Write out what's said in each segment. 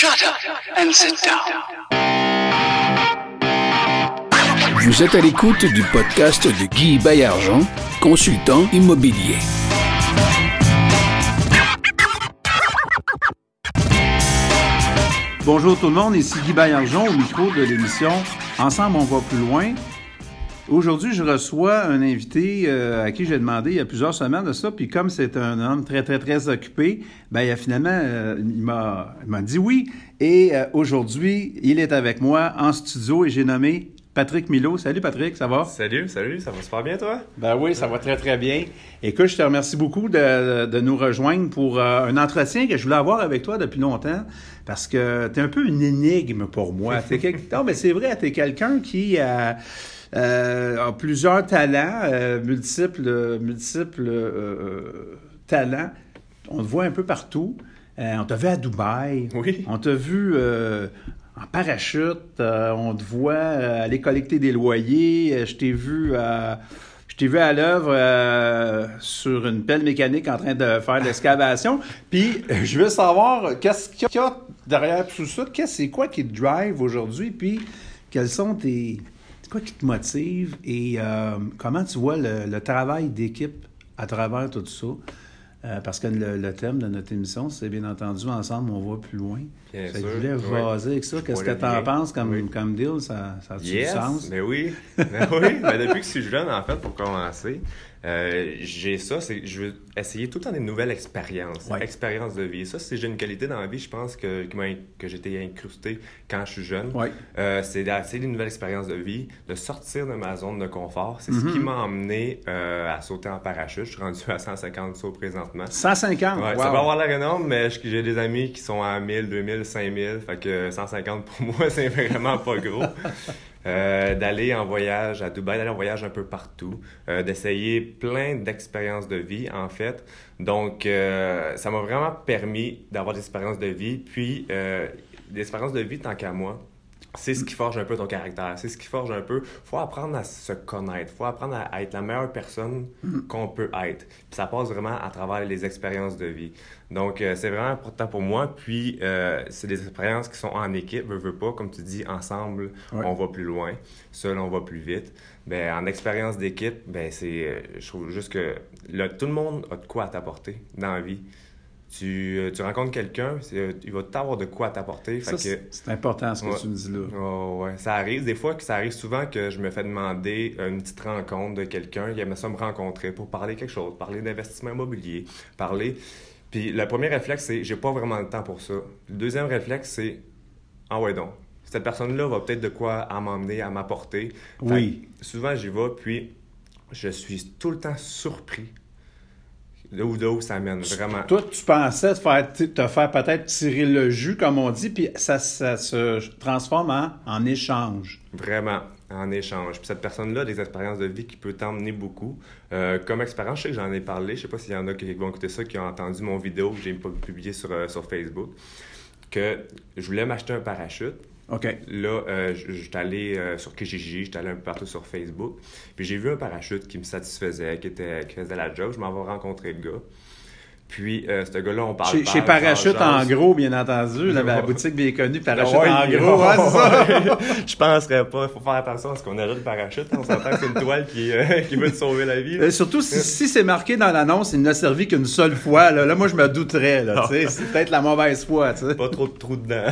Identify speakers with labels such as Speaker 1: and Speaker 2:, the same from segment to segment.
Speaker 1: Shut up and sit down.
Speaker 2: Vous êtes à l'écoute du podcast de Guy Bayargent, consultant immobilier.
Speaker 3: Bonjour tout le monde, ici Guy Bayargent au micro de l'émission Ensemble on va plus loin. Aujourd'hui, je reçois un invité euh, à qui j'ai demandé il y a plusieurs semaines de ça, puis comme c'est un homme très, très, très occupé, ben, il a finalement, euh, il m'a il m'a dit oui. Et euh, aujourd'hui, il est avec moi en studio et j'ai nommé Patrick Milo. Salut Patrick, ça va?
Speaker 4: Salut, salut, ça va super bien toi?
Speaker 3: Ben oui, ça va très très bien. Écoute, je te remercie beaucoup de, de nous rejoindre pour euh, un entretien que je voulais avoir avec toi depuis longtemps parce que tu es un peu une énigme pour moi. Non, mais c'est vrai, tu es quelqu'un qui euh, euh, a plusieurs talents, euh, multiples, multiples euh, euh, talents. On te voit un peu partout. Euh, on t'a vu à Dubaï.
Speaker 4: Oui.
Speaker 3: On t'a vu euh, en parachute. Euh, on te voit euh, aller collecter des loyers. Euh, je t'ai vu à... Je t'ai vu à l'œuvre euh, sur une pelle mécanique en train de faire de l'excavation. Puis, euh, je veux savoir, qu'est-ce qu'il y a derrière tout ça? Qu'est-ce c'est quoi qui te drive aujourd'hui? Puis, quels sont tes... Quoi qui te motive? Et euh, comment tu vois le, le travail d'équipe à travers tout ça? Euh, parce que le, le thème de notre émission, c'est bien entendu Ensemble, on va plus loin.
Speaker 4: Bien
Speaker 3: Fait que
Speaker 4: sûr,
Speaker 3: je voulais
Speaker 4: oui.
Speaker 3: jaser avec ça. Qu'est-ce que tu en penses comme,
Speaker 4: Oui.
Speaker 3: comme deal? Ça, ça a-tu du sens?
Speaker 4: mais oui, mais oui. Ben, depuis que je suis jeune, en fait, pour commencer, euh, j'ai ça, c'est je veux essayer tout le temps des nouvelles expériences,
Speaker 3: Ouais.
Speaker 4: expériences de vie. Ça, c'est j'ai une qualité dans la vie, je pense que que été incrusté quand je suis jeune.
Speaker 3: Ouais.
Speaker 4: Euh, c'est d'essayer des nouvelles expériences de vie, de sortir de ma zone de confort. C'est ce
Speaker 3: Mm-hmm.
Speaker 4: qui m'a emmené euh, à sauter en parachute. Je suis rendu à 150 sauts présentement.
Speaker 3: 150?
Speaker 4: Ouais,
Speaker 3: wow.
Speaker 4: Ça peut avoir l'air énorme, mais j'ai des amis qui sont à 1000, 2000, 5000. Fait que 150 pour moi, c'est vraiment pas gros. Euh, d'aller en voyage à Dubaï, d'aller en voyage un peu partout, euh, d'essayer plein d'expériences de vie, en fait. Donc, euh, ça m'a vraiment permis d'avoir des expériences de vie. Puis, euh, des expériences de vie, tant qu'à moi, c'est ce qui forge un peu ton caractère. C'est ce qui forge un peu. faut apprendre à se connaître. faut apprendre à être la meilleure personne qu'on peut être. Puis ça passe vraiment à travers les expériences de vie. Donc, euh, c'est vraiment important pour moi. Puis, euh, c'est des expériences qui sont en équipe, veux, veux pas. Comme tu dis, ensemble,
Speaker 3: Ouais.
Speaker 4: on va plus loin. Seul, on va plus vite. Ben, en expérience d'équipe, ben, c'est, euh, je trouve juste que là, tout le monde a de quoi à t'apporter dans la vie. Tu, euh, tu rencontres quelqu'un, c'est- il va t'avoir de quoi t'apporter.
Speaker 3: C'est important ce que
Speaker 4: Ouais.
Speaker 3: tu me dis là.
Speaker 4: Oh, ouais. Ça arrive des fois que ça arrive souvent que je me fais demander une petite rencontre de quelqu'un qui aimerait ça me rencontrer pour parler quelque chose, parler d'investissement immobilier, parler. Puis le premier réflexe, c'est j'ai pas vraiment le temps pour ça. Le deuxième réflexe, c'est ah ouais donc. Cette personne-là va peut-être de quoi à m'emmener, à m'apporter.
Speaker 3: Oui.
Speaker 4: Souvent j'y vais, puis je suis tout le temps surpris de où, de où ça mène, vraiment.
Speaker 3: Toi, tu pensais te faire, te faire peut-être tirer le jus, comme on dit, puis ça, ça se transforme en, en échange.
Speaker 4: Vraiment, en échange. Puis cette personne-là a des expériences de vie qui peut t'emmener beaucoup. Euh, comme expérience, je sais que j'en ai parlé. Je sais pas s'il y en a qui vont écouter ça, qui ont entendu mon vidéo que j'ai pas publié sur, euh, sur Facebook. Que je voulais m'acheter un parachute.
Speaker 3: OK.
Speaker 4: Là, euh, suis allé euh, sur Kijiji, j'étais allé un peu partout sur Facebook. Puis j'ai vu un parachute qui me satisfaisait, qui, était, qui faisait la job. Je m'en vais rencontrer le gars. Puis, euh, ce gars-là, on parle.
Speaker 3: Chez, chez Parachute en gros, bien entendu, la, la
Speaker 4: Ouais.
Speaker 3: boutique bien connue, Parachute
Speaker 4: Ouais,
Speaker 3: en
Speaker 4: ouais,
Speaker 3: gros, c'est ça?
Speaker 4: Je penserais pas. Il faut faire attention à ce qu'on a là le parachute. On s'entend que c'est une toile qui, euh, qui veut te sauver la vie.
Speaker 3: Euh, surtout si, si c'est marqué dans l'annonce, il n'a servi qu'une seule fois. Là, Là, moi, je me douterais. C'est peut-être la mauvaise foi. tu sais.
Speaker 4: Pas trop de trous dedans.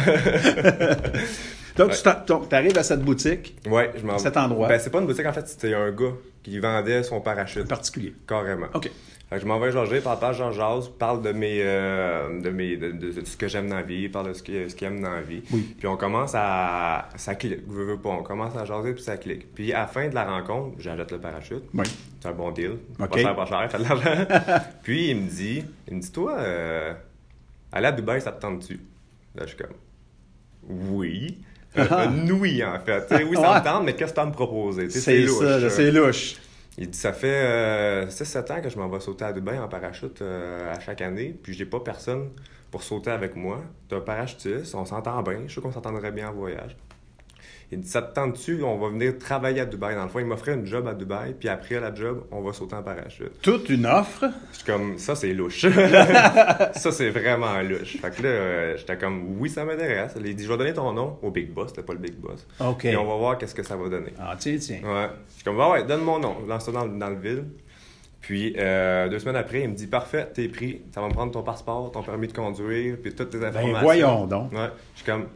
Speaker 3: Donc, tu arrives à cette boutique
Speaker 4: ouais, je m'en
Speaker 3: Cet endroit.
Speaker 4: Ben, c'est pas une boutique, en fait, c'était un gars qui vendait son parachute.
Speaker 3: particulier.
Speaker 4: Carrément.
Speaker 3: OK.
Speaker 4: Fait que je m'en vais jaser, parle pas Jean jase, parle de mes, euh, de mes, de, de- de ce que j'aime dans la vie, parle de ce qu'il ce aime dans la vie.
Speaker 3: Oui.
Speaker 4: Puis on commence à, ça clique, veux, veux pas, on commence à jaser puis ça clique. Puis à la fin de la rencontre, j'achète le parachute.
Speaker 3: Oui.
Speaker 4: C'est un bon deal.
Speaker 3: OK.
Speaker 4: Pas cher, pas cher, fait de l'argent. puis il me dit, il me dit, toi, euh, aller à Dubaï, ça te tente-tu? Là, je suis comme, oui. Euh, oui, en fait. Tu sais, oui, ça.
Speaker 3: Ouais.
Speaker 4: me tente, mais qu'est-ce que tu as à me proposer?
Speaker 3: C'est
Speaker 4: louche.
Speaker 3: c'est louche.
Speaker 4: Il dit ça fait euh, 6-7 ans que je m'en vais sauter à Dubaï en parachute euh, à chaque année, puis j'ai pas personne pour sauter avec moi. T'es un parachutiste, on s'entend bien, je suis sûr qu'on s'entendrait bien en voyage. Il dit, ça te tente-tu? On va venir travailler à Dubaï. Dans le fond, il m'offrait une job à Dubaï, puis après la job, on va sauter en parachute.
Speaker 3: Toute une offre?
Speaker 4: Je suis comme, ça, c'est louche. ça, c'est vraiment louche. Fait que là, euh, j'étais comme, oui, ça m'intéresse. Il dit, je vais donner ton nom au Big Boss. C'était pas le Big Boss.
Speaker 3: OK.
Speaker 4: Et on va voir qu'est-ce que ça va donner.
Speaker 3: Ah, tiens, tiens.
Speaker 4: Ouais. Je suis comme, ah ouais, donne mon nom. Lance ça dans, dans le vide. Puis, euh, deux semaines après, il me dit, parfait, t'es pris. Ça va me prendre ton passeport, ton permis de conduire, puis toutes tes informations.
Speaker 3: Ben, voyons donc.
Speaker 4: Ouais. Je suis comme,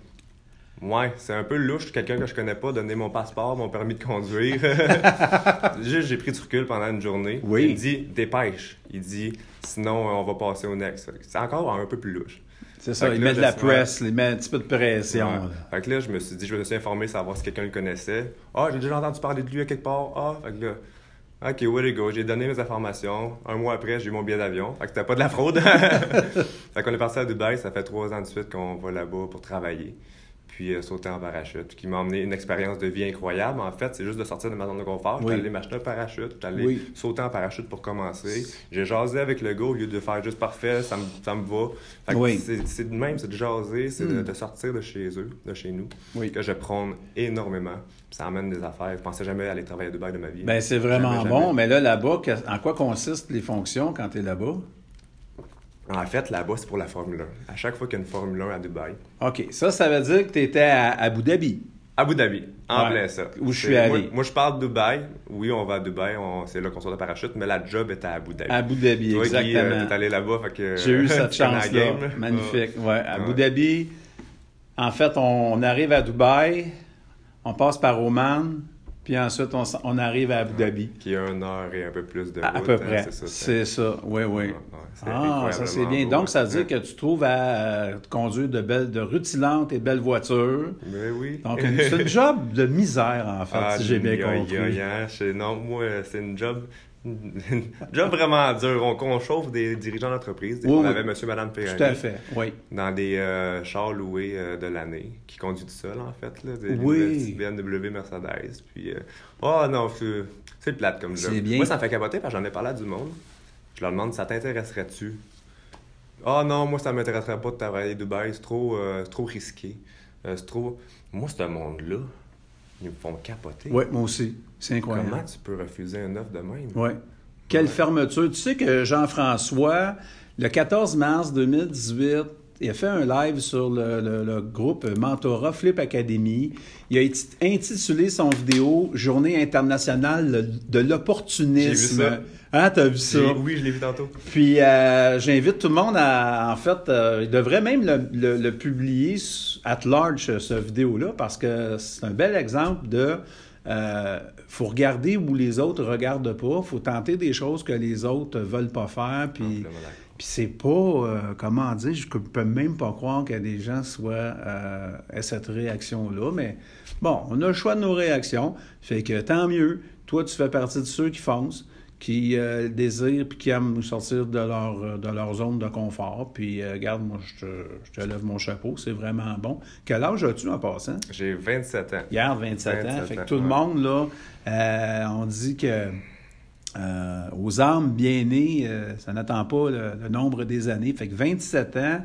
Speaker 4: ouais, c'est un peu louche, quelqu'un que je connais pas, donner mon passeport, mon permis de conduire. Juste, j'ai pris du recul pendant une journée.
Speaker 3: Oui.
Speaker 4: Il me dit, dépêche. Il dit, sinon, on va passer au next. C'est encore un peu plus louche.
Speaker 3: C'est ça,
Speaker 4: Fait que
Speaker 3: il
Speaker 4: là,
Speaker 3: met de la presse, il met un petit peu de pression.
Speaker 4: Ouais.
Speaker 3: là.
Speaker 4: Fait que là, je me suis dit, je me suis informé, savoir si quelqu'un le connaissait. Ah, j'ai déjà entendu parler de lui à quelque part. Ah, fait que là, ok, way to go. J'ai donné mes informations. Un mois après, j'ai eu mon billet d'avion. Fait que c'était pas de la fraude. fait qu'on est parti à Dubaï. Ça fait trois ans de suite qu'on va là-bas pour travailler. Puis euh, sauter en parachute, qui m'a emmené une expérience de vie incroyable. En fait, c'est juste de sortir de ma zone de confort.
Speaker 3: Oui.
Speaker 4: Allé m'acheter un parachute, allé
Speaker 3: Oui.
Speaker 4: sauter en parachute pour commencer. J'ai jasé avec le gars au lieu de faire juste parfait, ça me, ça me va. Fait que
Speaker 3: Oui.
Speaker 4: c'est c'est de même, c'est de jaser, c'est de,
Speaker 3: Hmm.
Speaker 4: de sortir de chez eux, de chez nous, que je prône énormément. Ça amène des affaires. Je pensais jamais aller travailler à Dubaï de ma vie.
Speaker 3: Ben, c'est vraiment
Speaker 4: Jamais,
Speaker 3: bon. Mais là, là-bas, en quoi consistent les fonctions quand tu es là-bas?
Speaker 4: En fait, là-bas, c'est pour la Formule 1. À chaque fois qu'il y a une Formule 1 à Dubaï,
Speaker 3: OK. Ça, ça veut dire que tu étais à Abu Dhabi.
Speaker 4: Abu Dhabi, en
Speaker 3: Ouais.
Speaker 4: plein ça.
Speaker 3: Où je suis allé.
Speaker 4: Moi, moi, je parle de Dubaï. Oui, on va à Dubaï, on... c'est là qu'on sort de parachute, mais la job est à Abu Dhabi.
Speaker 3: Abu Dhabi,
Speaker 4: Toi, Guy, euh,
Speaker 3: exactement.
Speaker 4: t'es allé là-bas, fait que...
Speaker 3: J'ai eu cette chance-là.
Speaker 4: là.
Speaker 3: Magnifique. Ouais. Abu
Speaker 4: Ouais.
Speaker 3: Dhabi, en fait, on arrive à Dubaï, on passe par Oman, puis ensuite, on, on arrive à Abu Dhabi.
Speaker 4: Qui a une heure et un peu plus de
Speaker 3: À, à
Speaker 4: route,
Speaker 3: peu
Speaker 4: hein,
Speaker 3: près.
Speaker 4: c'est ça.
Speaker 3: Oui, oui. Ah, ça c'est bien.
Speaker 4: beau,
Speaker 3: Donc, ça veut dire que tu trouves à euh, conduire de belles, de rutilantes et belles voitures.
Speaker 4: Mais oui.
Speaker 3: Donc, c'est une job de misère, en fait,
Speaker 4: Ah,
Speaker 3: si j'ai bien compris.
Speaker 4: hein, c'est- Non, moi, c'est une job... job vraiment dur. On, on chauffe des dirigeants d'entreprise.
Speaker 3: Oui,
Speaker 4: on
Speaker 3: oui.
Speaker 4: avait monsieur, madame Ferrari.
Speaker 3: Tout à fait, oui.
Speaker 4: Dans des euh, chars loués euh, de l'année, qui conduit tout seul, en fait. Là, des
Speaker 3: Oui.
Speaker 4: BMW Mercedes. Puis, euh, oh non, c'est plate comme job.
Speaker 3: Bien.
Speaker 4: Moi, ça me fait capoter parce que j'en ai parlé à du monde. Je leur demande, ça t'intéresserait-tu? Ah non, moi, ça m'intéresserait pas de travailler à Dubaï. C'est trop, trop risqué. C'est trop... Moi, ce monde-là, ils me font capoter.
Speaker 3: Oui, moi aussi. C'est incroyable.
Speaker 4: Comment tu peux refuser un offre de même?
Speaker 3: Oui. Quelle
Speaker 4: Ouais.
Speaker 3: fermeture. Tu sais que Jean-François, le 14 mars 2018, il a fait un live sur le, le- le groupe Mentorat Flip Academy. Il a intitulé son vidéo Journée internationale de l'opportunisme.
Speaker 4: J'ai vu ça.
Speaker 3: Hein, t'as vu ça?
Speaker 4: Oui, je l'ai vu tantôt.
Speaker 3: Puis euh, j'invite tout le monde à, en fait, euh, il devrait même le, publier at large, ce, ce vidéo-là, parce que c'est un bel exemple de, euh, faut regarder où les autres regardent pas, faut tenter des choses que les autres veulent pas faire, puis, puis c'est pas, euh, comment dire, je peux même pas croire que des gens soient euh, aient cette réaction-là, mais bon, on a le choix de nos réactions, fait que tant mieux, toi tu fais partie de ceux qui foncent, qui euh, désirent puis qui aiment nous sortir de leur, euh, de leur zone de confort. Puis, euh, regarde, moi, je te, je te lève mon chapeau, c'est vraiment bon. Quel âge as-tu en passant?
Speaker 4: J'ai 27 ans.
Speaker 3: Hier, 27, ans.
Speaker 4: 27
Speaker 3: Fait que
Speaker 4: ans,
Speaker 3: tout le monde, là, euh, on dit que euh, aux âmes bien nées, ça n'attend pas le, le nombre des années. Fait que 27 ans,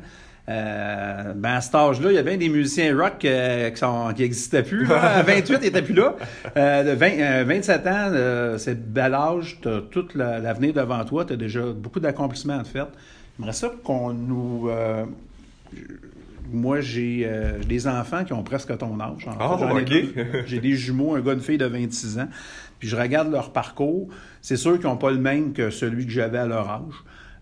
Speaker 3: euh, ben à cet âge-là, il y a bien des musiciens rock euh, qui sont qui n'existaient plus. Là. À 28, ils n'étaient plus là. Euh, de 20, euh, 27 ans, c'est bel âge, tu as tout la- l'avenir devant toi, tu as déjà beaucoup d'accomplissements à faire. J'aimerais ça qu'on nous... moi, j'ai des enfants qui ont presque ton âge. en fait.
Speaker 4: Oh.
Speaker 3: J'ai des jumeaux, un gars, une fille de 26 ans. Puis je regarde leur parcours. C'est sûr qu'ils n'ont pas le même que celui que j'avais à leur âge.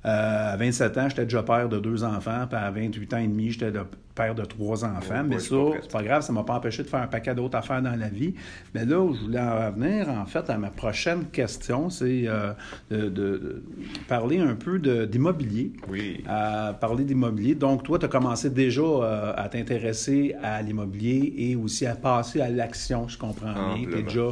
Speaker 3: Euh, à 27 ans, j'étais déjà père de deux enfants. Puis à 28 ans et demi, j'étais le père de trois enfants.
Speaker 4: Ouais,
Speaker 3: Mais ça, c'est pas grave, ça m'a pas empêché de faire un paquet d'autres affaires dans la vie. Mais là où je voulais en venir, en fait, à ma prochaine question, c'est euh, de, de- de parler un peu de- d'immobilier
Speaker 4: Oui.
Speaker 3: parler d'immobilier. Donc, toi, tu as commencé déjà euh, à t'intéresser à l'immobilier et aussi à passer à l'action, je comprends bien. Tu déjà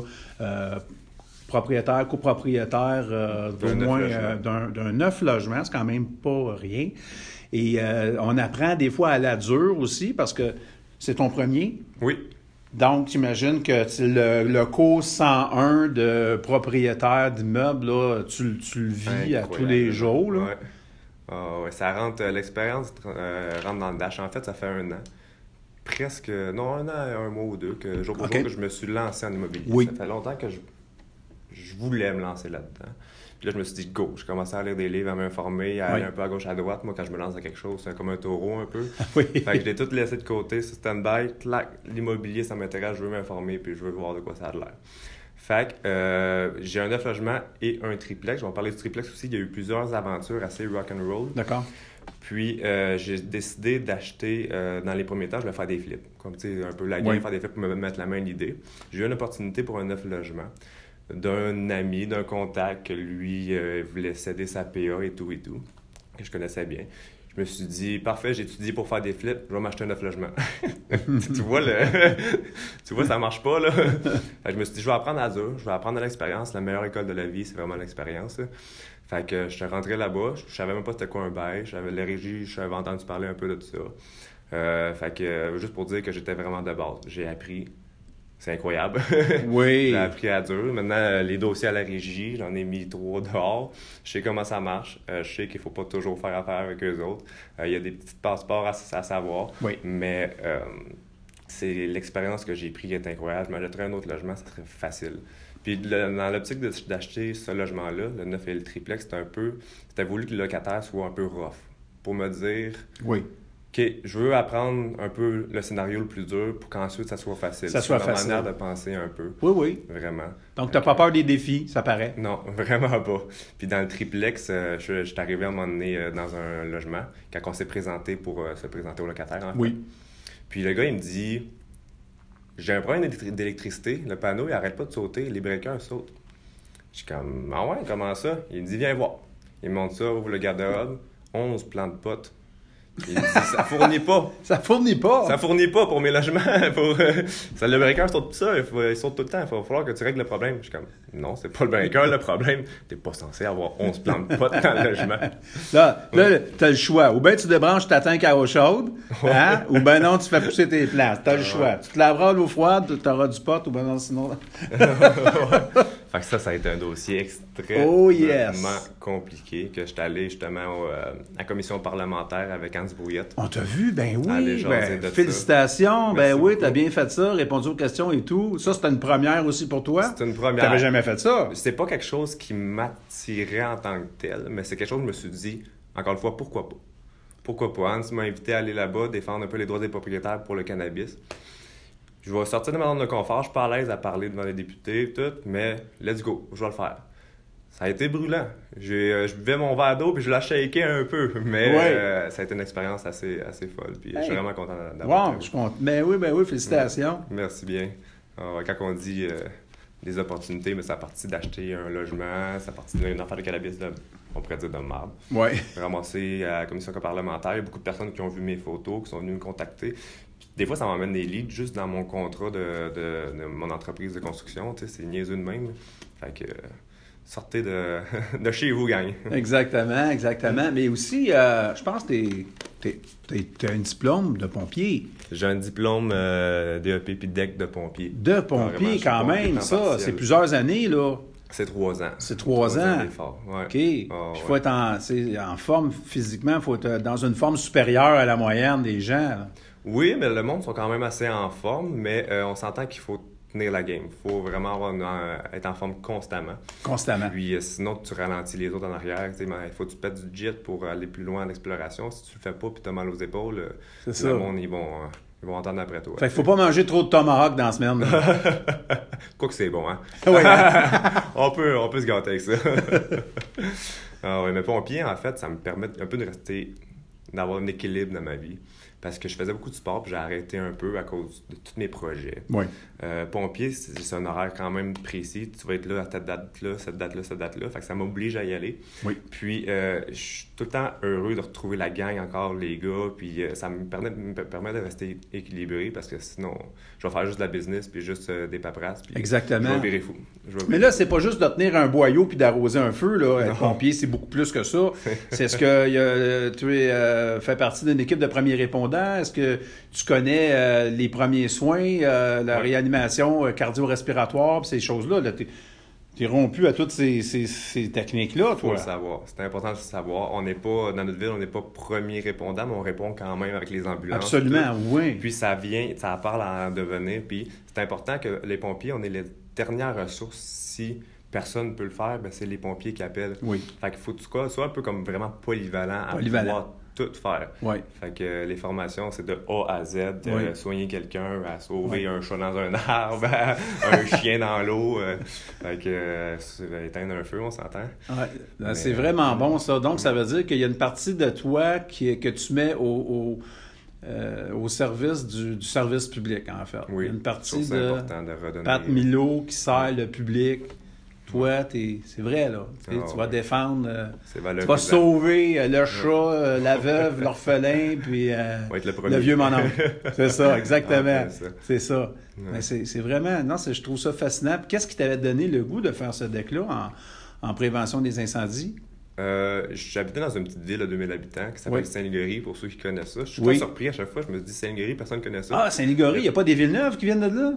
Speaker 3: propriétaire, copropriétaire euh, d'au
Speaker 4: D'un neuf
Speaker 3: moins euh, d'un neuf logements. C'est quand même pas rien. Et euh, on apprend des fois à la dure aussi parce que c'est ton premier.
Speaker 4: Oui.
Speaker 3: Donc, j'imagine que tu- le, le cours 101 de propriétaire d'immeuble, tu, tu le vis à tous les jours. Là.
Speaker 4: Ouais. Ah ouais, ça rentre, l'expérience euh, rentre dans le dash. En fait, ça fait un an. presque, non, un an, un mois ou deux, que jour pour
Speaker 3: Ok.
Speaker 4: jour, que je me suis lancé en immobilier.
Speaker 3: Oui.
Speaker 4: Ça fait longtemps que je, je voulais me lancer là-dedans. Puis là, je me suis dit, go, je commençais à lire des livres, à m'informer, à
Speaker 3: Oui.
Speaker 4: aller un peu à gauche, à droite. Moi, quand je me lance à quelque chose, c'est comme un taureau un peu.
Speaker 3: Oui.
Speaker 4: Fait que je l'ai tout laissé de côté, sur stand-by. Clac, l'immobilier, ça m'intéresse, je veux m'informer, puis je veux voir de quoi ça a l'air. Fait que euh, j'ai un neuf logements et un triplex. Je vais en parler du triplex aussi. Il y a eu plusieurs aventures assez rock'n'roll.
Speaker 3: D'accord.
Speaker 4: Puis euh, j'ai décidé d'acheter, euh, dans les premiers temps, je vais faire des flips. Comme tu sais, un peu la game,
Speaker 3: Oui.
Speaker 4: faire des flips pour me mettre la main à l'idée. J'ai eu une opportunité pour un neuf logement d'un ami, d'un contact que lui euh, voulait céder sa PA et tout et tout, que je connaissais bien. Je me suis dit, parfait, j'ai étudié pour faire des flips, je vais m'acheter un neuf logement. tu vois, le... tu vois, ça marche pas, là. Je me suis dit, je vais apprendre à dur, je vais apprendre à l'expérience. La meilleure école de la vie, c'est vraiment l'expérience. Fait que je suis rentré là-bas, je savais même pas c'était quoi un bail, j'avais les régies, je avais entendu parler un peu de tout ça. Euh, fait que, juste pour dire que j'étais vraiment de base, j'ai appris. C'est incroyable.
Speaker 3: Oui.
Speaker 4: J'ai appris à dur. Maintenant, euh, les dossiers à la régie, j'en ai mis trois dehors. Je sais comment ça marche. Euh, je sais qu'il faut pas toujours faire affaire avec eux autres. Euh, Il y a des petits passeports à, à savoir.
Speaker 3: Oui.
Speaker 4: Mais euh, c'est l'expérience que j'ai prise qui est incroyable. Je m'achèterais un autre logement, ça serait facile. Puis le- dans l'optique d'acheter ce logement-là, le 9 et le triplex, c'était un peu... C'était voulu que le locataire soit un peu rough. Pour me dire,
Speaker 3: Oui.
Speaker 4: OK, je veux apprendre un peu le scénario le plus dur pour qu'ensuite ça soit facile.
Speaker 3: Ça soit facile.
Speaker 4: manière de penser un peu,
Speaker 3: Oui, oui.
Speaker 4: vraiment.
Speaker 3: Donc, tu n'as pas peur des défis, ça paraît?
Speaker 4: Non, vraiment pas. Puis dans le triplex, euh, je, je suis arrivé à un moment donné euh, dans un logement quand on s'est présenté pour euh, se présenter au locataire. en fait.
Speaker 3: Oui.
Speaker 4: Puis le gars, il me dit J'ai un problème d'électri- d'électricité, le panneau, il arrête pas de sauter, les breakers sautent. Je suis comme Ah ouais, comment ça? Il me dit Viens voir. Il me montre ça, ouvre le garde-robe, 11 plans de potes. Il me dit Ça fournit pas.
Speaker 3: Ça fournit pas.
Speaker 4: Ça fournit pas pour mes logements. Pour, euh, ça, le breaker saute tout ça. Il, saute tout le temps. Il va falloir que tu règles le problème. Je suis comme, non, c'est pas le breaker le problème. T'es pas censé avoir 11 plans de potes dans le logement.
Speaker 3: Là, là tu as le choix. Ou bien tu débranches ta tank à eau chaude, hein? ou ben non, tu fais pousser tes plantes. Tu as le choix. Tu te laveras l'eau froide, tu auras du pot, ou ben non, sinon.
Speaker 4: Fait que ça, ça a été un dossier extrêmement
Speaker 3: Oh, yes.
Speaker 4: compliqué. Que j'étais allé justement au, euh, à la commission parlementaire avec Hans Brouillette.
Speaker 3: On t'a vu, ben oui. Ben, félicitations. Ben
Speaker 4: Merci
Speaker 3: oui, t'as bien fait ça, répondu aux questions et tout. Ça, c'était une première aussi pour toi?
Speaker 4: C'est une première.
Speaker 3: T'avais jamais fait ça?
Speaker 4: C'est pas quelque chose qui m'attirait en tant que tel, mais c'est quelque chose que je me suis dit, encore une fois, pourquoi pas? Pourquoi pas? Hans m'a invité à aller là-bas, défendre un peu les droits des propriétaires pour le cannabis. Je vais sortir de ma zone de confort, je suis pas à l'aise à parler devant les députés, tout, mais let's go, je vais le faire. Ça a été brûlant. J'ai, euh, je buvais mon verre d'eau puis je la shaké un peu, mais
Speaker 3: Ouais.
Speaker 4: euh, ça a été une expérience assez, assez folle. Puis je suis vraiment content d'avoir
Speaker 3: Wow, je suis content. Ben oui, ben oui, félicitations.
Speaker 4: Merci bien. Alors, quand on dit euh, des opportunités, mais ça a parti d'acheter un logement, ça a parti d'une affaire de cannabis, de, on pourrait dire de marde.
Speaker 3: Ouais.
Speaker 4: Ramassé à la commission parlementaire, il y a beaucoup de personnes qui ont vu mes photos, qui sont venues me contacter. Des fois, ça m'emmène des leads juste dans mon contrat de, de- de mon entreprise de construction. Tu sais, c'est niaiseux de même. Fait que euh, sortez de, de chez vous, gang.
Speaker 3: Exactement, exactement. Mais aussi, euh, je pense que tu as un diplôme de pompier.
Speaker 4: J'ai un diplôme euh, DEP puis DEC de pompier.
Speaker 3: De pompier, quand même, ça. C'est plusieurs années, là.
Speaker 4: C'est trois ans.
Speaker 3: C'est trois ans.
Speaker 4: d'effort, ouais.
Speaker 3: OK. Il
Speaker 4: Ah,
Speaker 3: faut
Speaker 4: ouais.
Speaker 3: être en, forme physiquement, il faut être dans une forme supérieure à la moyenne des gens. là.
Speaker 4: Oui, mais le monde sont quand même assez en forme, mais euh, on s'entend qu'il faut tenir la game. Il faut vraiment avoir euh, être en forme constamment.
Speaker 3: Constamment.
Speaker 4: Puis euh, sinon, tu ralentis les autres en arrière. Il faut que tu pètes du jet pour aller plus loin en exploration. Si tu le fais pas puis tu as mal aux épaules, euh, le monde, ils vont, ils vont entendre après toi.
Speaker 3: Fait qu'il faut pas manger trop de tomahawk dans la semaine.
Speaker 4: Quoi que c'est bon, hein? On, peut, on peut se gâter avec ça. ah mais pompier, en fait, ça me permet un peu de rester, d'avoir un équilibre dans ma vie. Parce que je faisais beaucoup de sport, puis j'ai arrêté un peu à cause de tous mes projets.
Speaker 3: Oui.
Speaker 4: Euh, pompier, c'est un horaire quand même précis. Tu vas être là à cette date-là, cette date-là, cette date-là. Fait que ça m'oblige à y aller.
Speaker 3: Oui.
Speaker 4: Puis, euh, je suis tout le temps heureux de retrouver la gang encore, les gars. Puis, euh, ça me permet, me permet de rester équilibré parce que sinon, je vais faire juste de la business puis juste euh, des paperasses. Puis
Speaker 3: Exactement.
Speaker 4: Je vais virer fou.
Speaker 3: Mais là, c'est pas juste de tenir un boyau puis d'arroser un feu. Là. Être pompier, c'est beaucoup plus que ça. C'est ce que il y a, tu es, euh, fais partie d'une équipe de premiers répondants. Est-ce que tu connais les premiers soins, la
Speaker 4: Ouais.
Speaker 3: réanimation cardio-respiratoire, ces choses-là? Là, T'es- rompu à toutes ces, ces, ces techniques-là,
Speaker 4: faut
Speaker 3: toi.
Speaker 4: le savoir. C'est important de le savoir. On n'est pas, dans notre ville, on n'est pas premier répondant, mais on répond quand même avec les ambulances.
Speaker 3: Absolument, oui.
Speaker 4: Puis ça vient, ça parle à en devenir. Puis c'est important que les pompiers, on est les dernières ressources. Si personne ne peut le faire, ben c'est les pompiers qui appellent.
Speaker 3: Oui.
Speaker 4: Fait qu'il faut que tu sois- sois un peu comme vraiment polyvalent à
Speaker 3: Polyvalent.
Speaker 4: pouvoir tout faire. Fait que euh, les formations, c'est de A à Z,
Speaker 3: Oui.
Speaker 4: soigner quelqu'un, à sauver un chat dans un arbre, un chien dans l'eau. euh, fait que euh, éteindre un feu, on s'entend.
Speaker 3: Ouais,
Speaker 4: Mais,
Speaker 3: c'est
Speaker 4: euh,
Speaker 3: vraiment bon, ça. Donc, ça veut dire qu'il y a une partie de toi qui, que tu mets au, au, euh, au service du, du service public, en fait. Il
Speaker 4: Oui,
Speaker 3: y a une partie de
Speaker 4: important de redonner.
Speaker 3: Pat Milo qui sert le public. Toi, c'est vrai, là. Tu
Speaker 4: Ah,
Speaker 3: vas
Speaker 4: ouais.
Speaker 3: défendre... euh, tu vas
Speaker 4: valorisant.
Speaker 3: sauver euh, le chat, euh, la veuve, l'orphelin, puis euh,
Speaker 4: le premier.
Speaker 3: vieux mononcle. C'est ça, exactement.
Speaker 4: Ah, c'est ça.
Speaker 3: c'est ça.
Speaker 4: Ouais.
Speaker 3: Mais c'est vraiment... Non, je trouve ça fascinant. Qu'est-ce qui t'avait donné le goût de faire ce deck-là en, en prévention des incendies?
Speaker 4: Euh, J'habitais dans une petite ville de 2000 habitants qui s'appelle
Speaker 3: Oui.
Speaker 4: Saint-Légory, pour ceux qui connaissent ça. Je suis
Speaker 3: Oui.
Speaker 4: surpris à chaque fois. Je me dis Saint-Légory, personne ne connaît ça.
Speaker 3: Ah, Saint-Ligory, il n'y a pas des Villeneuve qui viennent de là?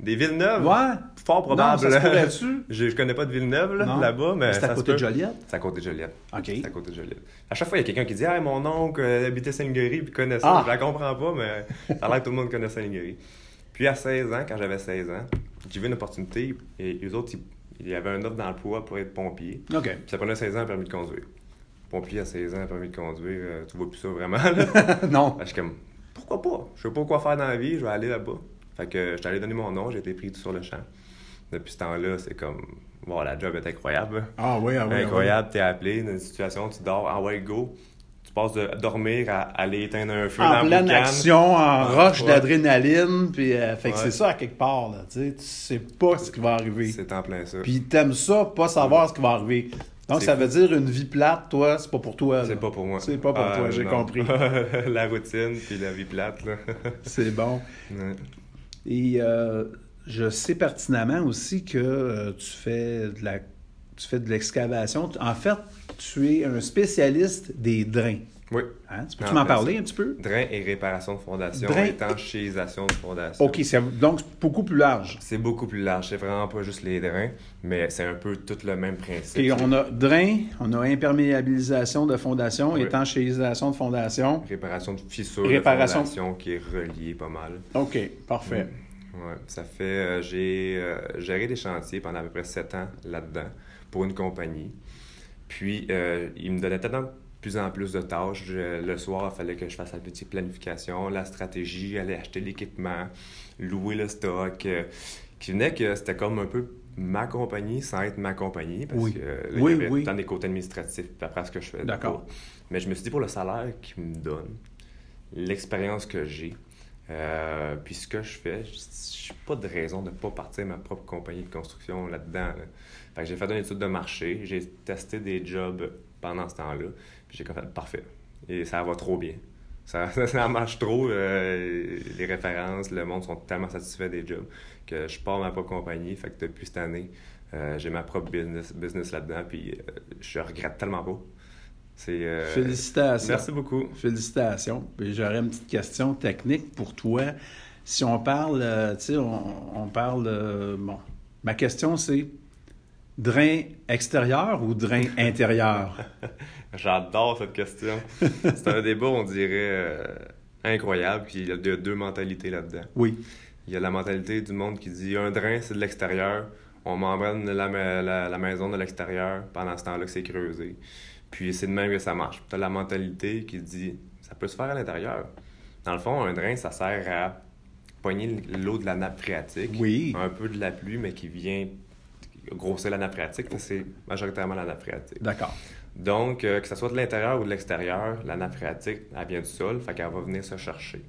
Speaker 4: Des villes neuves?
Speaker 3: Ouais.
Speaker 4: Fort probable.
Speaker 3: Non, ça se pourrait-tu?
Speaker 4: je, je connais pas de Villeneuve là, là-bas, mais.
Speaker 3: C'est à côté de. Joliette?
Speaker 4: C'est à côté de Joliette.
Speaker 3: OK.
Speaker 4: C'est à côté de Joliette. À chaque fois, il y a quelqu'un qui dit Ah, mon oncle euh, habitait Saint-Légory puis connaît ça.
Speaker 3: Ah.
Speaker 4: Je la comprends pas, mais ça a l'air que tout le monde connaît Saint-Légory. Puis à 16 ans, quand j'avais 16 ans, j'ai vu une opportunité et les autres, ils- il y avait un offre d'emploi pour être pompier.
Speaker 3: OK.
Speaker 4: Puis ça prenait 16 ans permis de conduire. Pompier à 16 ans, permis de conduire, euh, tu vois plus ça vraiment. Là.
Speaker 3: non.
Speaker 4: Je suis comme, pourquoi pas? Je sais pas quoi faire dans la vie, je vais aller là-bas. Fait que je allé donner mon nom, j'ai été pris tout sur le champ. Depuis ce temps-là, c'est comme, bon, la job est incroyable.
Speaker 3: Ah oui, ah oui. ah oui.
Speaker 4: incroyable, t'es appelé dans une situation, tu dors, ah ouais, go. Tu passes de dormir à aller éteindre un feu
Speaker 3: En
Speaker 4: dans le
Speaker 3: pleine action, en
Speaker 4: Ah,
Speaker 3: roche
Speaker 4: ouais.
Speaker 3: d'adrénaline, puis euh, fait que
Speaker 4: Ouais.
Speaker 3: c'est ça à quelque part, là, tu sais, tu sais pas ce qui va arriver.
Speaker 4: C'est en plein ça.
Speaker 3: Puis t'aimes ça, pas savoir ce qui va arriver. Donc ça veut dire une vie plate, toi, c'est pas pour toi.
Speaker 4: C'est pas pour moi.
Speaker 3: C'est pas pour
Speaker 4: Ah,
Speaker 3: toi, j'ai compris.
Speaker 4: la routine, puis la vie plate, là.
Speaker 3: C'est bon. Et euh, je sais pertinemment aussi que euh, tu fais de la tu fais de l'excavation. En fait, tu es un spécialiste des drains.
Speaker 4: Oui.
Speaker 3: Hein? Tu peux m'en parler un petit peu?
Speaker 4: Drain et réparation de fondation,
Speaker 3: Drain et-
Speaker 4: étanchéisation de fondation.
Speaker 3: OK, donc c'est beaucoup plus large.
Speaker 4: C'est beaucoup plus large. C'est vraiment pas juste les drains, mais c'est un peu tout le même principe.
Speaker 3: Et on a drain, on a imperméabilisation de fondation,
Speaker 4: Oui.
Speaker 3: étanchéisation de fondation.
Speaker 4: Réparation de fissures
Speaker 3: Réparation.
Speaker 4: de fondation qui est reliée pas mal.
Speaker 3: OK, parfait.
Speaker 4: Ouais, ça fait... euh, j'ai euh, géré des chantiers pendant à peu près sept ans là-dedans pour une compagnie. Puis, euh, il me donnait de plus en plus de tâches. Je- le soir, il fallait que je fasse la petite planification, la stratégie, aller acheter l'équipement, louer le stock. euh, qui venait que c'était comme un peu ma compagnie sans être ma compagnie. Parce
Speaker 3: Oui.
Speaker 4: que là,
Speaker 3: Oui,
Speaker 4: il y avait
Speaker 3: oui.
Speaker 4: temps des côtés administratifs après ce que je fais.
Speaker 3: D'accord.
Speaker 4: Mais je me suis dit pour le salaire qu'il me donne, l'expérience que j'ai, euh, puis ce que je fais, je n'ai pas de raison de ne pas partir ma propre compagnie de construction là-dedans. là. Fait j'ai fait une étude de marché, j'ai testé des jobs pendant ce temps-là, puis j'ai fait parfait. Et ça va trop bien. Ça, ça marche trop, euh, les références, le monde sont tellement satisfaits des jobs que je pars ma propre compagnie. Fait que depuis cette année, euh, j'ai ma propre business, business là-dedans, puis je regrette tellement pas. Euh,
Speaker 3: Félicitations.
Speaker 4: Merci beaucoup.
Speaker 3: Félicitations. J'aurais une petite question technique pour toi. Si on parle, euh, tu sais, on, on parle, euh, bon, ma question c'est drain extérieur ou drain intérieur?
Speaker 4: J'adore cette question. C'est un débat, on dirait, incroyable. Puis il y a deux, mentalités là-dedans.
Speaker 3: Oui.
Speaker 4: Il y a la mentalité du monde qui dit un drain, c'est de l'extérieur. On membrane la, la, la maison de l'extérieur pendant ce temps-là que c'est creusé. Puis c'est de même que ça marche. Tu as la mentalité qui dit ça peut se faire à l'intérieur. Dans le fond, un drain, ça sert à pogner l'eau de la nappe phréatique.
Speaker 3: Oui.
Speaker 4: Un peu de la pluie, mais qui vient grossir la nappe phréatique. C'est majoritairement la nappe phréatique.
Speaker 3: D'accord.
Speaker 4: Donc, euh, que ce soit de l'intérieur ou de l'extérieur, la nappe phréatique, elle vient du sol, fait qu'elle va venir se chercher.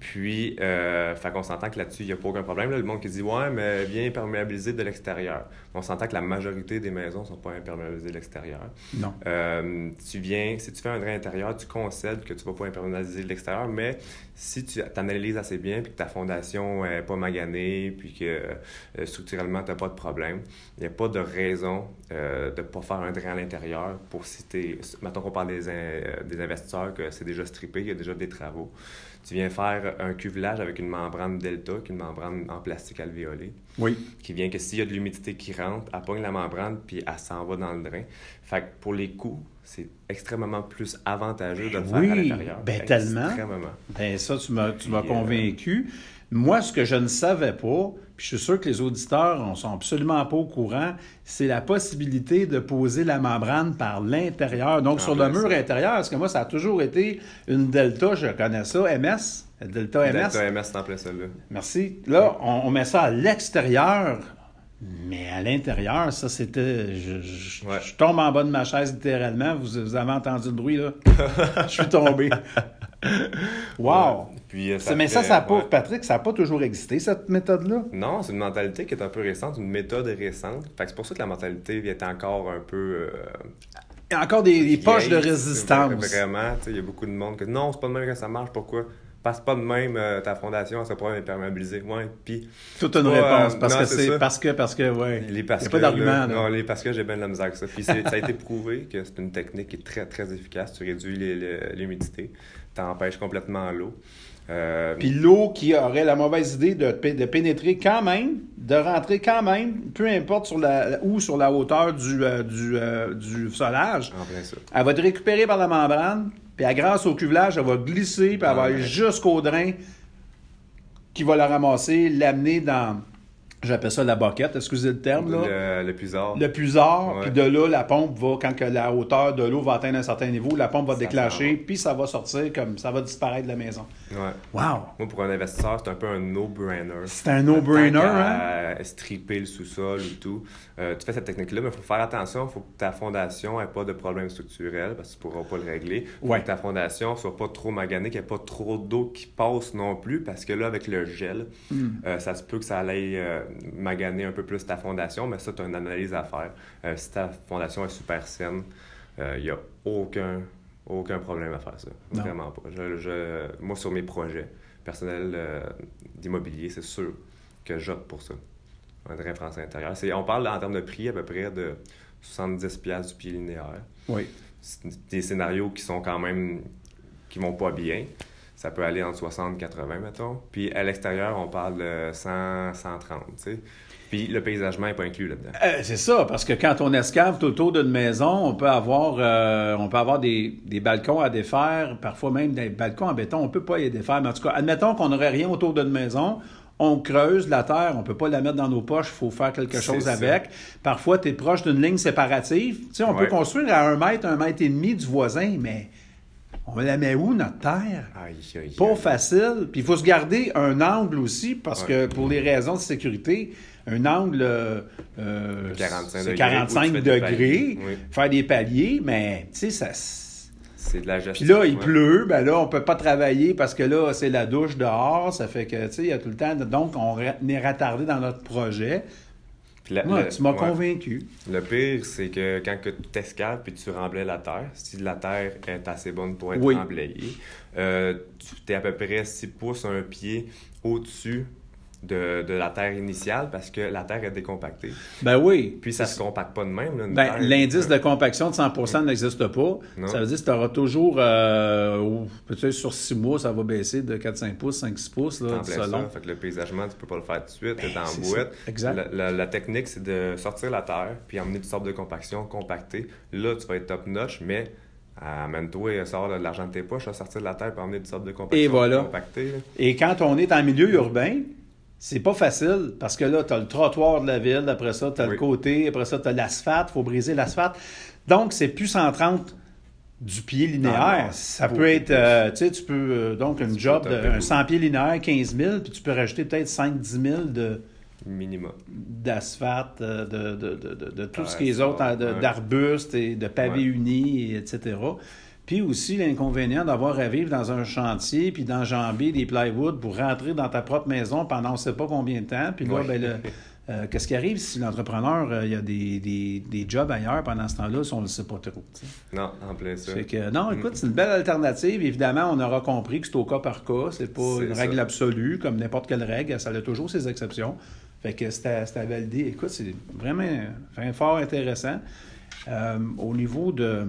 Speaker 4: Puis, euh, fait qu'on s'entend que là-dessus, il n'y a pas aucun problème. Là, le monde qui dit Ouais, mais bien imperméabilisé de l'extérieur. On s'entend que la majorité des maisons ne sont pas imperméabilisées de l'extérieur.
Speaker 3: Non.
Speaker 4: Euh, tu viens, si tu fais un drain intérieur, tu concèdes que tu ne vas pas imperméabiliser de l'extérieur, mais si tu analyses assez bien, puis que ta fondation n'est pas maganée, puis que euh, structurellement, tu n'as pas de problème, il n'y a pas de raison euh, de ne pas faire un drain à l'intérieur pour si tu Mettons qu'on parle des, in- euh, des investisseurs, que c'est déjà strippé, il y a déjà des travaux. Tu viens faire un cuvelage avec une membrane delta, qui est une membrane en plastique alvéolée,
Speaker 3: Oui.
Speaker 4: qui vient que s'il y a de l'humidité qui rentre, elle pogne la membrane, puis elle s'en va dans le drain. Fait que pour les coups, c'est extrêmement plus avantageux de le faire
Speaker 3: Oui,
Speaker 4: à l'intérieur.
Speaker 3: ben tellement.
Speaker 4: Extrêmement.
Speaker 3: Ben ça, tu m'as, tu m'as
Speaker 4: Puis, euh,
Speaker 3: convaincu. Moi, ce que je ne savais pas, puis je suis sûr que les auditeurs ne sont absolument pas au courant, c'est la possibilité de poser la membrane par l'intérieur, donc
Speaker 4: En
Speaker 3: sur le
Speaker 4: plein
Speaker 3: mur
Speaker 4: ça.
Speaker 3: intérieur, parce que moi, ça a toujours été une Delta, je connais ça, MS, Delta MS.
Speaker 4: Delta MS, en plein ça, là.
Speaker 3: Merci. Là, on, on met ça à l'extérieur, mais à l'intérieur, ça, c'était... Je, je-
Speaker 4: Ouais.
Speaker 3: je tombe en bas de ma chaise, littéralement. Vous, vous avez entendu le bruit, là? je suis tombé. wow!
Speaker 4: Puis, euh,
Speaker 3: Ça- mais ça,
Speaker 4: fait-
Speaker 3: ça a pas. Patrick, ça n'a pas toujours existé, cette méthode-là?
Speaker 4: Non, c'est une mentalité qui est un peu récente, une méthode récente. Fait que c'est pour ça que la mentalité vient encore un peu. euh,
Speaker 3: Il y a encore des, des poches de résistance.
Speaker 4: Vraiment, tu sais, il y a beaucoup de monde que non, c'est pas de même que ça marche, pourquoi? Que pas de même, euh, ta fondation, ça pourrait imperméabiliser. Ouais, puis
Speaker 3: Toute une réponse. Parce
Speaker 4: non,
Speaker 3: que
Speaker 4: c'est
Speaker 3: parce que, parce que, ouais.
Speaker 4: les
Speaker 3: Il
Speaker 4: parce
Speaker 3: n'y a
Speaker 4: que.
Speaker 3: pas d'argument.
Speaker 4: Non, les parce que j'ai bien de la misère avec ça. Puis ça a été prouvé que c'est une technique qui est très, très efficace. Tu réduis l'humidité, tu empêches complètement l'eau. Euh,
Speaker 3: Puis l'eau qui aurait la mauvaise idée de, pé- de pénétrer quand même, de rentrer quand même, peu importe sur la, où sur la hauteur du, euh, du, euh, du solage,
Speaker 4: en plein ça.
Speaker 3: elle va être récupérée par la membrane, puis grâce au cuvelage, elle va glisser, puis elle va
Speaker 4: Ah,
Speaker 3: aller
Speaker 4: ouais.
Speaker 3: jusqu'au drain qui va la ramasser, l'amener dans, j'appelle ça la boquette, excusez le terme, là?
Speaker 4: Le, le puisard.
Speaker 3: Le puisard,
Speaker 4: Ouais.
Speaker 3: puis de là, la pompe va, quand que la hauteur de l'eau va atteindre un certain niveau, la pompe va
Speaker 4: Ça
Speaker 3: déclencher, puis ça va sortir comme ça va disparaître de la maison.
Speaker 4: Ouais.
Speaker 3: Wow!
Speaker 4: Moi, pour un investisseur, c'est un peu un no-brainer.
Speaker 3: C'est un no-brainer, hein?
Speaker 4: qu'à stripper le sous-sol ou tout. Euh, tu fais cette technique-là, mais il faut faire attention. Il faut que ta fondation n'ait pas de problème structurel parce que tu ne pourras pas le régler. Faut
Speaker 3: Ouais.
Speaker 4: que ta fondation soit pas trop maganée, qu'il n'y ait pas trop d'eau qui passe non plus parce que là, avec le gel,
Speaker 3: Hmm.
Speaker 4: euh, ça se peut que ça aille euh, maganer un peu plus ta fondation, mais ça, tu as une analyse à faire. Euh, si ta fondation est super saine, il n'y a aucun, aucun problème à faire ça.
Speaker 3: Non.
Speaker 4: Vraiment pas. Je, je- moi, sur mes projets personnels euh, d'immobilier, c'est sûr que j'opte pour ça. Un drain français intérieur. On parle en termes de prix à peu près de 70$ piastres du pied linéaire.
Speaker 3: Oui.
Speaker 4: Des scénarios qui sont quand même qui vont pas bien. Ça peut aller entre 60 et 80, mettons. Puis à l'extérieur, on parle de 100, 130, tu sais. Puis le paysagement n'est pas inclus là-dedans.
Speaker 3: Euh, c'est ça, parce que quand on escave tout autour d'une maison, on peut avoir, euh, on peut avoir des, des balcons à défaire, parfois même des balcons en béton, on peut pas les défaire. Mais en tout cas, admettons qu'on n'aurait rien autour d'une maison, on creuse la terre, on peut pas la mettre dans nos poches, il faut faire quelque chose
Speaker 4: ça.
Speaker 3: avec. Parfois, tu es proche d'une ligne séparative. Tu sais, on peut construire à un mètre, un mètre et demi du voisin, mais on la met où, notre terre?
Speaker 4: Aïe, aïe,
Speaker 3: Pas
Speaker 4: aïe.
Speaker 3: facile. Puis il faut se garder un angle aussi, parce que pour les raisons de sécurité, un angle, euh, euh,
Speaker 4: 45
Speaker 3: c'est
Speaker 4: degrés,
Speaker 3: 45
Speaker 4: où tu fais des
Speaker 3: degrés.
Speaker 4: Oui.
Speaker 3: faire des paliers, mais tu sais, ça.
Speaker 4: C'est de la gestion.
Speaker 3: Puis là, il
Speaker 4: ouais.
Speaker 3: pleut, ben là, on peut pas travailler parce que là, c'est la douche dehors, ça fait que, tu sais, il y a tout le temps. Donc, on est retardé dans notre projet.
Speaker 4: La- le-
Speaker 3: tu m'as
Speaker 4: ouais.
Speaker 3: convaincu.
Speaker 4: Le pire, c'est que quand que tu t'escales puis tu remblais la terre, si la terre est assez bonne pour être
Speaker 3: Oui.
Speaker 4: remblayée, euh, tu es à peu près 6 pouces, un pied au-dessus de, de la terre initiale parce que la terre est décompactée.
Speaker 3: Ben oui.
Speaker 4: Puis ça se compacte pas de même.
Speaker 3: Ben, l'indice de compaction de 100% n'existe pas.
Speaker 4: Non.
Speaker 3: Ça veut dire que tu auras toujours, euh, peut-être sur 6 mois, ça va baisser de 4-5 pouces, 5-6 pouces, là, selon.
Speaker 4: ça. Fait que le paysagement, tu peux pas le faire tout de suite, t'es dans boîte.
Speaker 3: Exact.
Speaker 4: La, la- la technique, c'est de sortir la terre, puis emmener du sable de compaction, compacter. Là, tu vas être top-notch, mais amène-toi, sors de l'argent de tes poches, à sortir de la terre, puis emmener du sable de compaction.
Speaker 3: Et voilà. Et quand on est en milieu urbain, c'est pas facile parce que là, tu as le trottoir de la ville, après ça, tu as le côté, après ça, tu as l'asphalte, il faut briser l'asphalte. Donc, c'est plus 130 du pied linéaire.
Speaker 4: Non,
Speaker 3: ça peut être, euh, tu sais, tu peux, euh, donc, une
Speaker 4: Tu
Speaker 3: job
Speaker 4: peux
Speaker 3: de
Speaker 4: taper
Speaker 3: un
Speaker 4: beaucoup.
Speaker 3: 100 pieds linéaire, 15 000, puis tu peux rajouter peut-être 5-10 000 de,
Speaker 4: Minimum.
Speaker 3: d'asphalte, euh, de, de, de, de, de tout ce qui est autres, hein, d'arbustes et de pavés
Speaker 4: Ouais.
Speaker 3: unis, et etc. Puis aussi l'inconvénient d'avoir à vivre dans un chantier, puis d'enjamber des plywood pour rentrer dans ta propre maison pendant on ne sait pas combien de temps. Puis là, ben, le- euh, qu'est-ce qui arrive si l'entrepreneur, euh, il y a des, des, des jobs ailleurs pendant ce temps-là, si on ne le sait pas trop.
Speaker 4: Non, en plein ça.
Speaker 3: Fait que, non, écoute, c'est une belle alternative. Évidemment, on aura compris que c'est au cas par cas. C'est pas
Speaker 4: C'est
Speaker 3: une
Speaker 4: ça.
Speaker 3: règle absolue, comme n'importe quelle règle. Ça a toujours ses exceptions. Fait que c'était à valider. Écoute, c'est vraiment fin fort intéressant. Euh, au niveau de,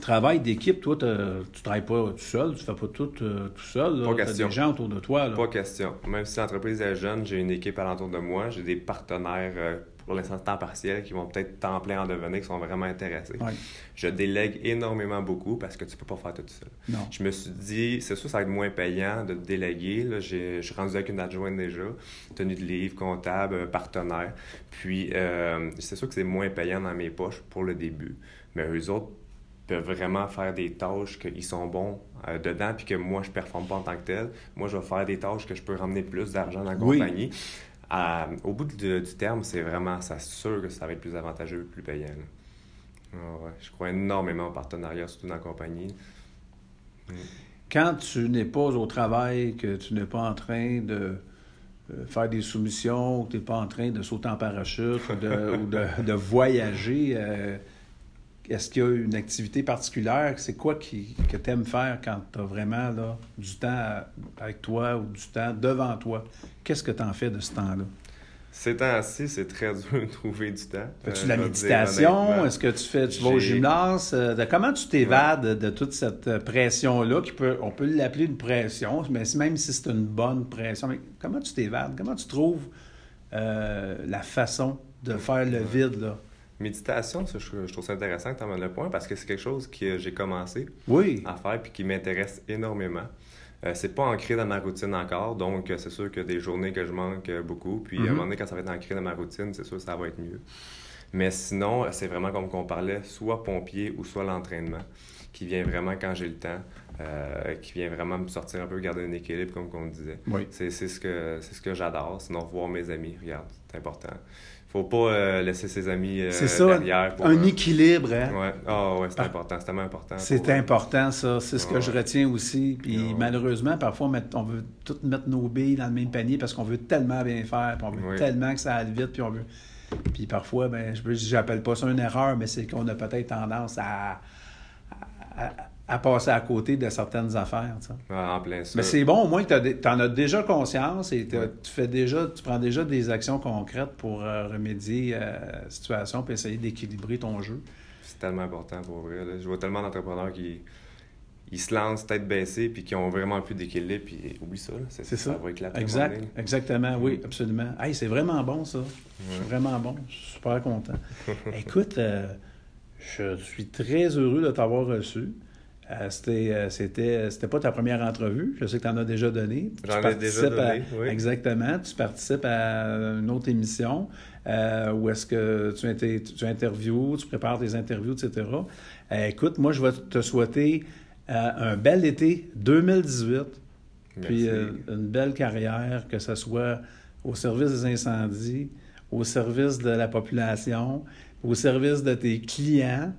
Speaker 3: travail d'équipe, toi, tu travailles pas tout seul, tu fais pas tout euh, tout seul. là.
Speaker 4: Pas question.
Speaker 3: des gens autour de toi. Là.
Speaker 4: Pas question. Même si l'entreprise est jeune, j'ai une équipe alentour de moi, j'ai des partenaires euh, pour l'instant temps partiel qui vont peut-être temps plein en devenir, qui sont vraiment intéressés.
Speaker 3: Ouais.
Speaker 4: Je délègue énormément beaucoup parce que tu peux pas faire tout seul.
Speaker 3: Non.
Speaker 4: Je me suis dit, c'est sûr, ça va être moins payant de déléguer. Là, je suis rendu avec une adjointe déjà, tenue de livre, comptable, partenaire. Puis, euh, c'est sûr que c'est moins payant dans mes poches pour le début. Mais eux autres peuvent vraiment faire des tâches qu'ils sont bons euh, dedans, puis que moi, je performe pas en tant que tel. Moi, je vais faire des tâches que je peux ramener plus d'argent dans la
Speaker 3: Oui.
Speaker 4: compagnie. À- au bout de- du terme, c'est vraiment, ça sûr que ça va être plus avantageux, plus payant. Ah ouais, je crois énormément au partenariat, surtout dans la compagnie.
Speaker 3: Quand tu n'es pas au travail, que tu n'es pas en train de euh, faire des soumissions, que tu n'es pas en train de sauter en parachute ou de, ou de- de voyager, euh, est-ce qu'il y a une activité particulière? C'est quoi qui, que tu aimes faire quand tu as vraiment là, du temps avec toi ou du temps devant toi? Qu'est-ce que tu en fais de ce temps-là?
Speaker 4: Ces temps-ci, c'est très dur de trouver du temps.
Speaker 3: Fais-tu
Speaker 4: Euh,
Speaker 3: de la méditation? Est-ce que tu fais tu vas au gymnase? Euh, de- comment tu t'évades de toute cette euh, pression-là, qui peut, on peut l'appeler une pression, mais même si c'est une bonne pression, mais comment tu t'évades? Comment tu trouves euh, la façon de faire le vide? Là?
Speaker 4: Méditation, ça, je, je trouve ça intéressant que tu amènes le point parce que c'est quelque chose que j'ai commencé
Speaker 3: Oui.
Speaker 4: à faire puis qui m'intéresse énormément. Euh, c'est pas ancré dans ma routine encore, donc euh, c'est sûr qu'il y a des journées que je manque euh, beaucoup. Puis à un
Speaker 3: Mhm.
Speaker 4: moment donné, quand ça va être ancré dans ma routine, c'est sûr que ça va être mieux. Mais sinon, euh, c'est vraiment comme qu'on parlait, soit pompier ou soit l'entraînement, qui vient vraiment quand j'ai le temps, euh, qui vient vraiment me sortir un peu, garder un équilibre, comme on disait.
Speaker 3: Oui.
Speaker 4: C'est ce que, c'est ce que j'adore. Sinon, voir mes amis, regarde, c'est important. Faut pas euh, laisser ses amis euh,
Speaker 3: C'est ça,
Speaker 4: derrière. pour,
Speaker 3: un
Speaker 4: euh,
Speaker 3: équilibre. hein?
Speaker 4: Ouais, ah ouais, c'est
Speaker 3: Par-
Speaker 4: important, c'est tellement important.
Speaker 3: C'est
Speaker 4: pour, euh,
Speaker 3: important, ça. C'est ce que je retiens aussi. Puis malheureusement, parfois, on, veut toutes mettre nos billes dans le même panier parce qu'on veut tellement bien faire, puis on veut
Speaker 4: Oui.
Speaker 3: tellement que ça aille vite, puis on veut. Puis parfois, ben, je j'appelle pas ça une erreur, mais c'est qu'on a peut-être tendance à, à, à passer à côté de certaines affaires.
Speaker 4: en plein ça.
Speaker 3: Mais c'est bon au moins que tu en as déjà conscience et
Speaker 4: Ouais.
Speaker 3: tu fais déjà, tu prends déjà des actions concrètes pour euh, remédier à la situation puis essayer d'équilibrer ton jeu.
Speaker 4: C'est tellement important pour vrai. là. Je vois tellement d'entrepreneurs qui ils se lancent tête baissée puis qui ont vraiment plus d'équilibre puis oublie ça. C'est,
Speaker 3: C'est ça.
Speaker 4: va éclater. à
Speaker 3: Exact, exactement, oui, absolument. Hey, c'est vraiment bon, ça. Je suis vraiment bon. Je suis super content. Écoute, euh, je suis très heureux de t'avoir reçu. Euh, c'était, euh, c'était, c'était pas ta première entrevue. Je sais que tu en as déjà donné. Tu
Speaker 4: J'en ai déjà
Speaker 3: à-
Speaker 4: donné, oui.
Speaker 3: Exactement. Tu participes à une autre émission euh, où est-ce que tu, inter- tu interviews, tu prépares tes interviews, etc. Euh, écoute, moi, je vais te souhaiter euh, un bel été 2018. Puis
Speaker 4: Merci.
Speaker 3: euh, une belle carrière, que ce soit au service des incendies, au service de la population, au service de tes clients,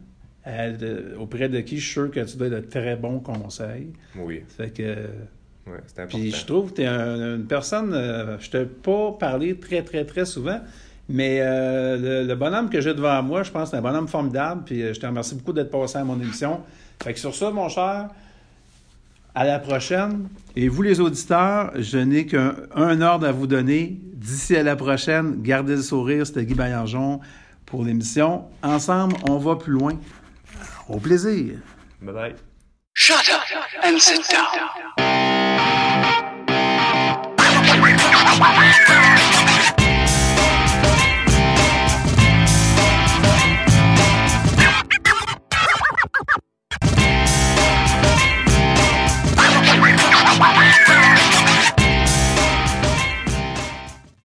Speaker 3: euh, de- auprès de qui je suis sûr que tu donnes de très bons conseils.
Speaker 4: Oui,
Speaker 3: Fait que,
Speaker 4: ouais, c'est important.
Speaker 3: puis je trouve que tu es une personne, euh, je t'ai pas parlé très, très, très souvent, mais euh, le, le bonhomme que j'ai devant moi, je pense que c'est un bonhomme formidable, puis euh, je te remercie beaucoup d'être passé à mon émission. Fait que sur ça, mon cher, à la prochaine. Et vous, les auditeurs, je n'ai qu'un un ordre à vous donner. D'ici à la prochaine, gardez le sourire. C'était Guy Baillargeon pour l'émission. Ensemble, on va plus loin. Au plaisir.
Speaker 4: Bye bye.
Speaker 1: Shut up and sit down.